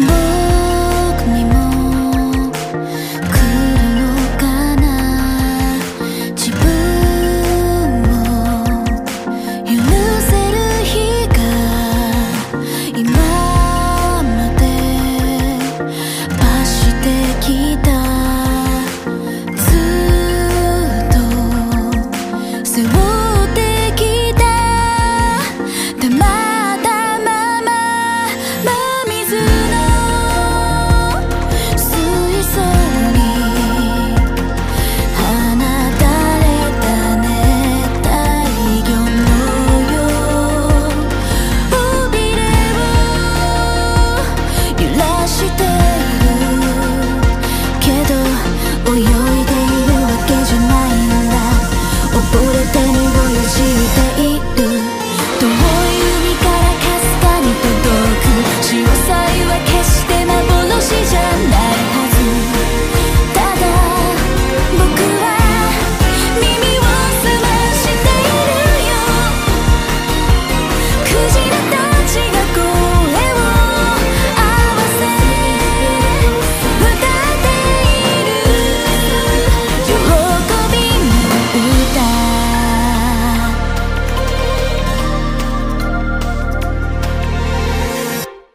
Boy